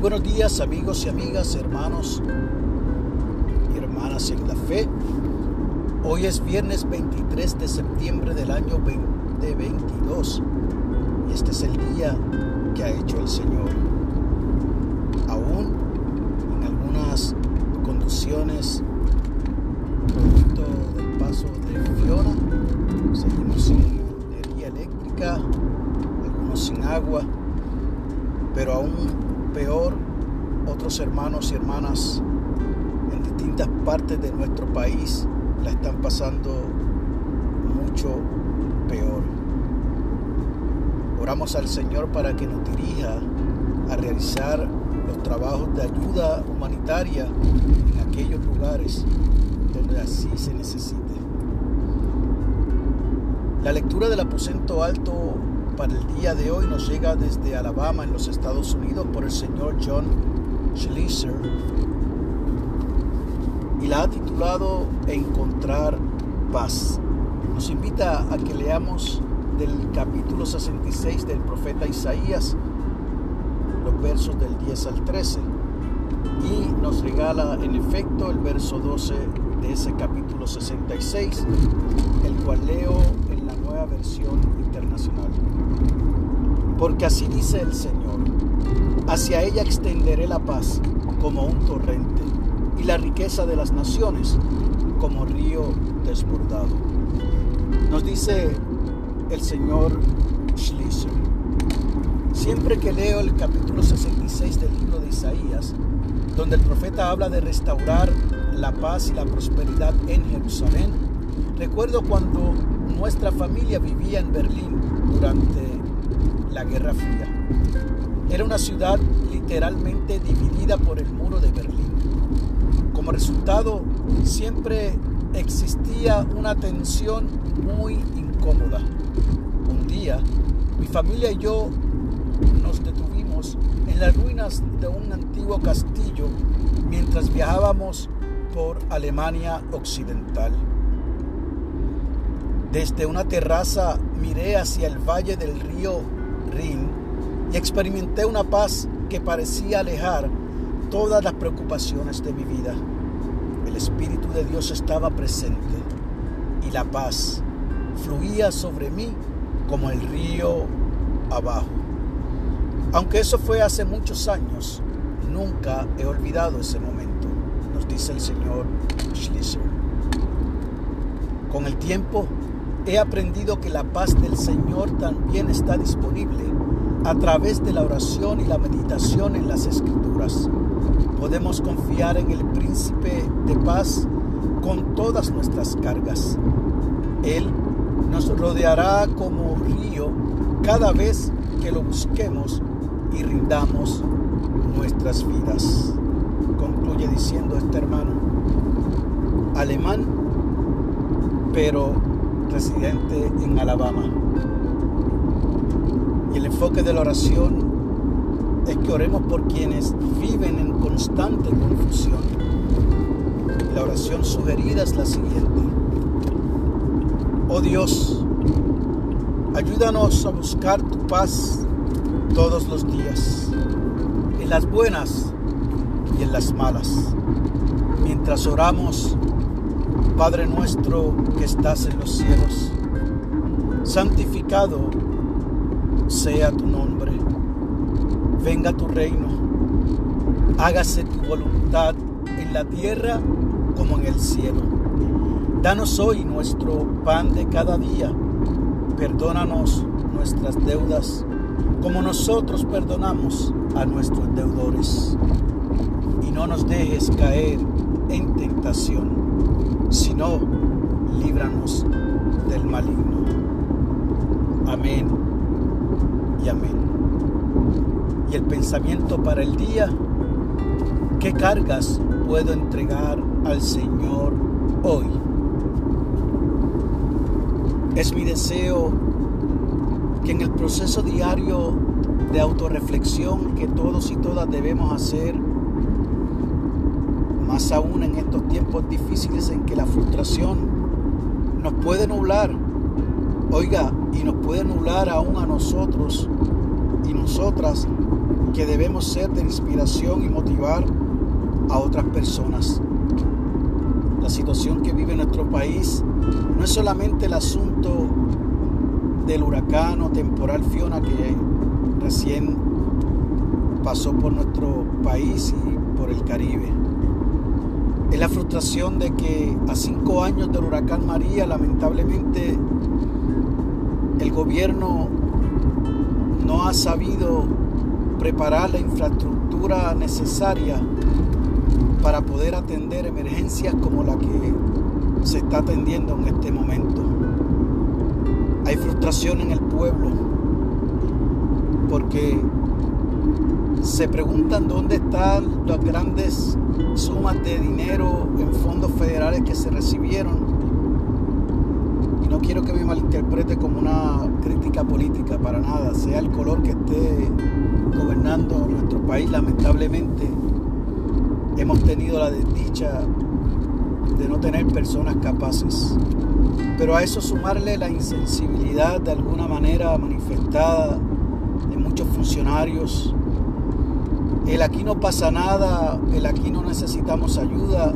buenos días amigos y amigas, hermanos y hermanas en la fe. Hoy es viernes 23 de septiembre del año 2022 y este es el día que ha hecho el Señor. Aún en algunas condiciones, producto del paso de Fiona, seguimos sin energía eléctrica, algunos sin agua, pero aún peor otros hermanos y hermanas en distintas partes de nuestro país la están pasando mucho peor. Oramos al Señor para que nos dirija a realizar los trabajos de ayuda humanitaria en aquellos lugares donde así se necesite. La lectura del aposento alto para el día de hoy nos llega desde Alabama, en los Estados Unidos, por el señor John Schleicher y la ha titulado Encontrar paz. Nos invita a que leamos del capítulo 66 del profeta Isaías, los versos del 10 al 13, y nos regala en efecto el verso 12 de ese capítulo 66, el cual leo en la nueva versión internacional. Porque así dice el Señor, hacia ella extenderé la paz como un torrente y la riqueza de las naciones como río desbordado. Nos dice el Señor Schleicher. Siempre que leo el capítulo 66 del libro de Isaías, donde el profeta habla de restaurar la paz y la prosperidad en Jerusalén, recuerdo cuando nuestra familia vivía en Berlín durante la Guerra Fría. Era una ciudad literalmente dividida por el muro de Berlín. Como resultado, siempre existía una tensión muy incómoda. Un día, mi familia y yo nos detuvimos en las ruinas de un antiguo castillo mientras viajábamos por Alemania Occidental. Desde una terraza miré hacia el valle del río y experimenté una paz que parecía alejar todas las preocupaciones de mi vida. El Espíritu de Dios estaba presente y la paz fluía sobre mí como el río abajo. Aunque eso fue hace muchos años, nunca he olvidado ese momento, nos dice el señor Schlisser. Con el tiempo, he aprendido que la paz del Señor también está disponible a través de la oración y la meditación en las escrituras. Podemos confiar en el príncipe de paz con todas nuestras cargas. Él nos rodeará como río cada vez que lo busquemos y rindamos nuestras vidas. Concluye diciendo este hermano, alemán, pero residente en Alabama. Y el enfoque de la oración es que oremos por quienes viven en constante confusión. La oración sugerida es la siguiente. Oh Dios, ayúdanos a buscar tu paz todos los días, en las buenas y en las malas. Mientras oramos, Padre nuestro que estás en los cielos, santificado sea tu nombre, venga tu reino, hágase tu voluntad en la tierra como en el cielo. Danos hoy nuestro pan de cada día, perdónanos nuestras deudas como nosotros perdonamos a nuestros deudores. Y no nos dejes caer en tentación sino líbranos del maligno. Amén y amén. Y el pensamiento para el día, ¿qué cargas puedo entregar al Señor hoy? Es mi deseo que en el proceso diario de autorreflexión que todos y todas debemos hacer, aún en estos tiempos difíciles en que la frustración nos puede nublar, oiga, y nos puede nublar aún a nosotros y nosotras que debemos ser de inspiración y motivar a otras personas. La situación que vive nuestro país no es solamente el asunto del huracán o temporal Fiona que recién pasó por nuestro país y por el Caribe. Es la frustración de que a cinco años del huracán María, lamentablemente, el gobierno no ha sabido preparar la infraestructura necesaria para poder atender emergencias como la que se está atendiendo en este momento. Hay frustración en el pueblo porque se preguntan dónde están las grandes sumas de dinero en fondos federales que se recibieron. Y no quiero que me malinterprete como una crítica política, para nada, sea el color que esté gobernando nuestro país, lamentablemente hemos tenido la desdicha de no tener personas capaces. Pero a eso sumarle la insensibilidad de alguna manera manifestada muchos funcionarios. El aquí no pasa nada, el aquí no necesitamos ayuda.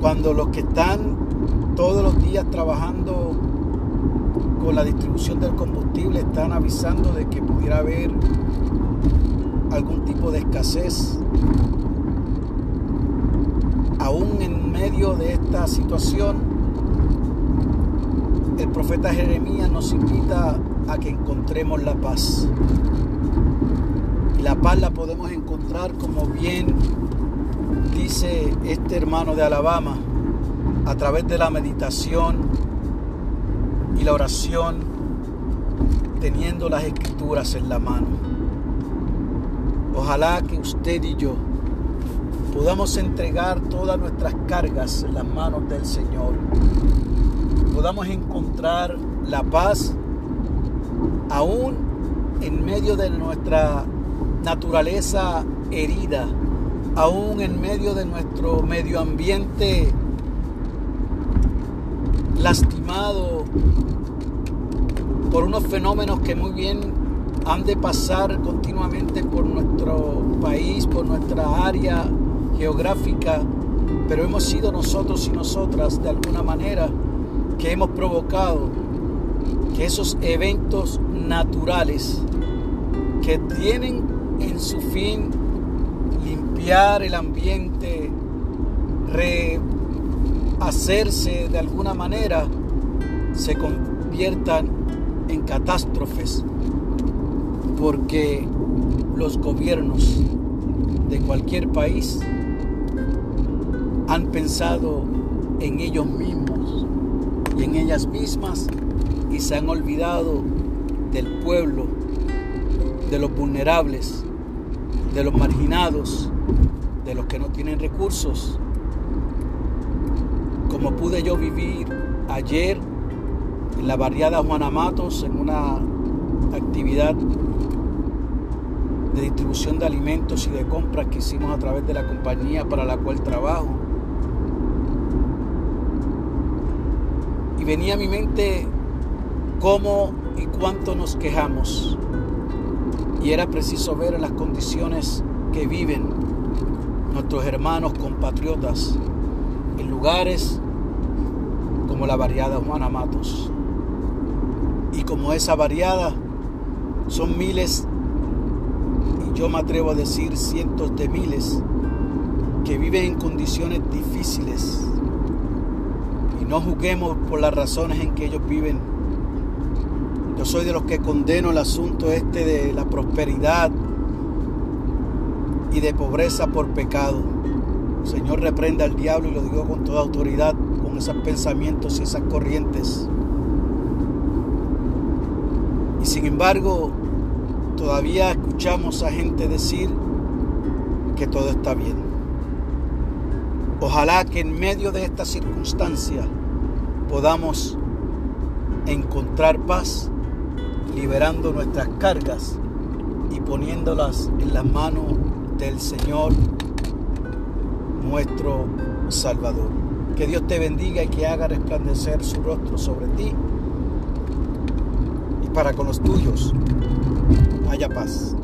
Cuando los que están todos los días trabajando con la distribución del combustible están avisando de que pudiera haber algún tipo de escasez. Aún en medio de esta situación, el profeta Jeremías nos invita a que encontremos la paz. Y la paz la podemos encontrar como bien dice este hermano de Alabama, a través de la meditación y la oración, teniendo las escrituras en la mano. Ojalá que usted y yo podamos entregar todas nuestras cargas en las manos del Señor. Podamos encontrar la paz aún en medio de nuestra naturaleza herida, aún en medio de nuestro medio ambiente lastimado por unos fenómenos que muy bien han de pasar continuamente por nuestro país, por nuestra área geográfica, pero hemos sido nosotros y nosotras de alguna manera que hemos provocado que esos eventos naturales que tienen en su fin limpiar el ambiente, rehacerse de alguna manera, se conviertan en catástrofes, porque los gobiernos de cualquier país han pensado en ellos mismos y en ellas mismas y se han olvidado del pueblo, de los vulnerables, de los marginados, de los que no tienen recursos. Como pude yo vivir ayer en la barriada Juana Matos en una actividad de distribución de alimentos y de compras que hicimos a través de la compañía para la cual trabajo. Y venía a mi mente cómo y cuánto nos quejamos. Y era preciso ver las condiciones que viven nuestros hermanos compatriotas en lugares como la variada Juana Matos. Y como esa variada son miles, y yo me atrevo a decir cientos de miles, que viven en condiciones difíciles. Y no juzguemos por las razones en que ellos viven yo soy de los que condeno el asunto este de la prosperidad y de pobreza por pecado. Señor reprenda al diablo y lo digo con toda autoridad, con esos pensamientos y esas corrientes. Y sin embargo, todavía escuchamos a gente decir que todo está bien. Ojalá que en medio de esta circunstancia podamos encontrar paz liberando nuestras cargas y poniéndolas en las manos del Señor nuestro Salvador. Que Dios te bendiga y que haga resplandecer su rostro sobre ti y para con los tuyos haya paz.